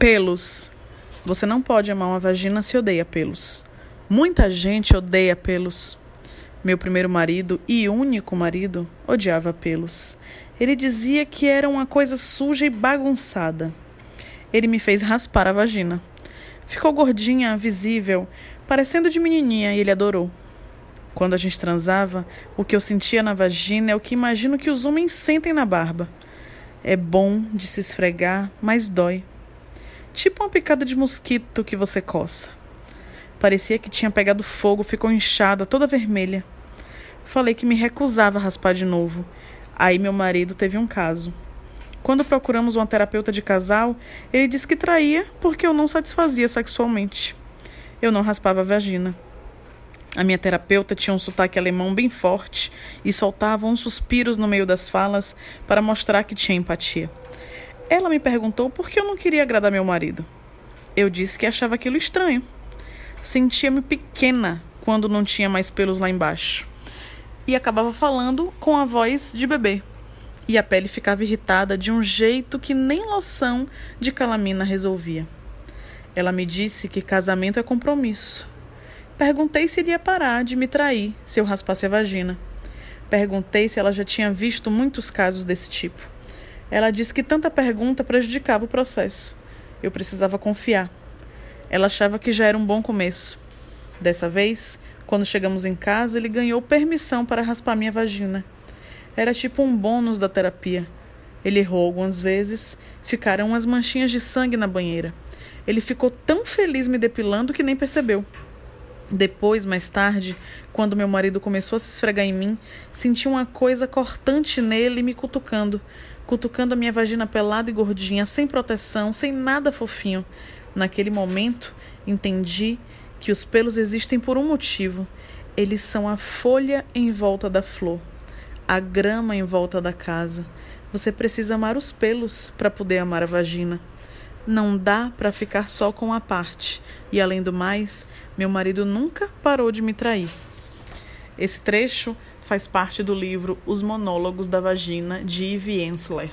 Pelos. Você não pode amar uma vagina se odeia pelos. Muita gente odeia pelos. Meu primeiro marido e único marido odiava pelos. Ele dizia que era uma coisa suja e bagunçada. Ele me fez raspar a vagina. Ficou gordinha, visível, parecendo de menininha, e ele adorou. Quando a gente transava, o que eu sentia na vagina é o que imagino que os homens sentem na barba. É bom de se esfregar, mas dói. Tipo uma picada de mosquito que você coça. Parecia que tinha pegado fogo, ficou inchada, toda vermelha. Falei que me recusava a raspar de novo. Aí meu marido teve um caso. Quando procuramos uma terapeuta de casal, ele disse que traía porque eu não satisfazia sexualmente. Eu não raspava a vagina. A minha terapeuta tinha um sotaque alemão bem forte e soltava uns suspiros no meio das falas para mostrar que tinha empatia. Ela me perguntou por que eu não queria agradar meu marido. Eu disse que achava aquilo estranho. Sentia-me pequena quando não tinha mais pelos lá embaixo. E acabava falando com a voz de bebê. E a pele ficava irritada de um jeito que nem loção de calamina resolvia. Ela me disse que casamento é compromisso. Perguntei se iria parar de me trair se eu raspasse a vagina. Perguntei se ela já tinha visto muitos casos desse tipo. Ela disse que tanta pergunta prejudicava o processo. Eu precisava confiar. Ela achava que já era um bom começo. Dessa vez, quando chegamos em casa, ele ganhou permissão para raspar minha vagina. Era tipo um bônus da terapia. Ele errou algumas vezes, ficaram umas manchinhas de sangue na banheira. Ele ficou tão feliz me depilando que nem percebeu. Depois, mais tarde, quando meu marido começou a se esfregar em mim, senti uma coisa cortante nele me cutucando, cutucando a minha vagina pelada e gordinha, sem proteção, sem nada fofinho. Naquele momento, entendi que os pelos existem por um motivo. Eles são a folha em volta da flor, a grama em volta da casa. Você precisa amar os pelos para poder amar a vagina. Não dá para ficar só com a parte. E além do mais, meu marido nunca parou de me trair. Esse trecho faz parte do livro Os Monólogos da Vagina de Eve Ensler.